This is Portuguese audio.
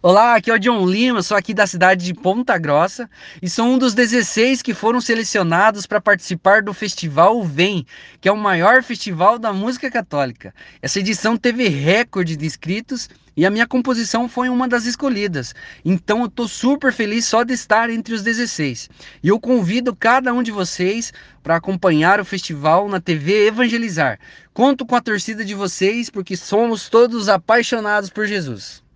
Olá, aqui é o John Lima, sou aqui da cidade de Ponta Grossa e sou um dos 16 que foram selecionados para participar do festival Vem, que é o maior festival da música católica. Essa edição teve recorde de inscritos e a minha composição foi uma das escolhidas. Então eu estou super feliz só de estar entre os 16. E eu convido cada um de vocês para acompanhar o festival na TV Evangelizar. Conto com a torcida de vocês porque somos todos apaixonados por Jesus.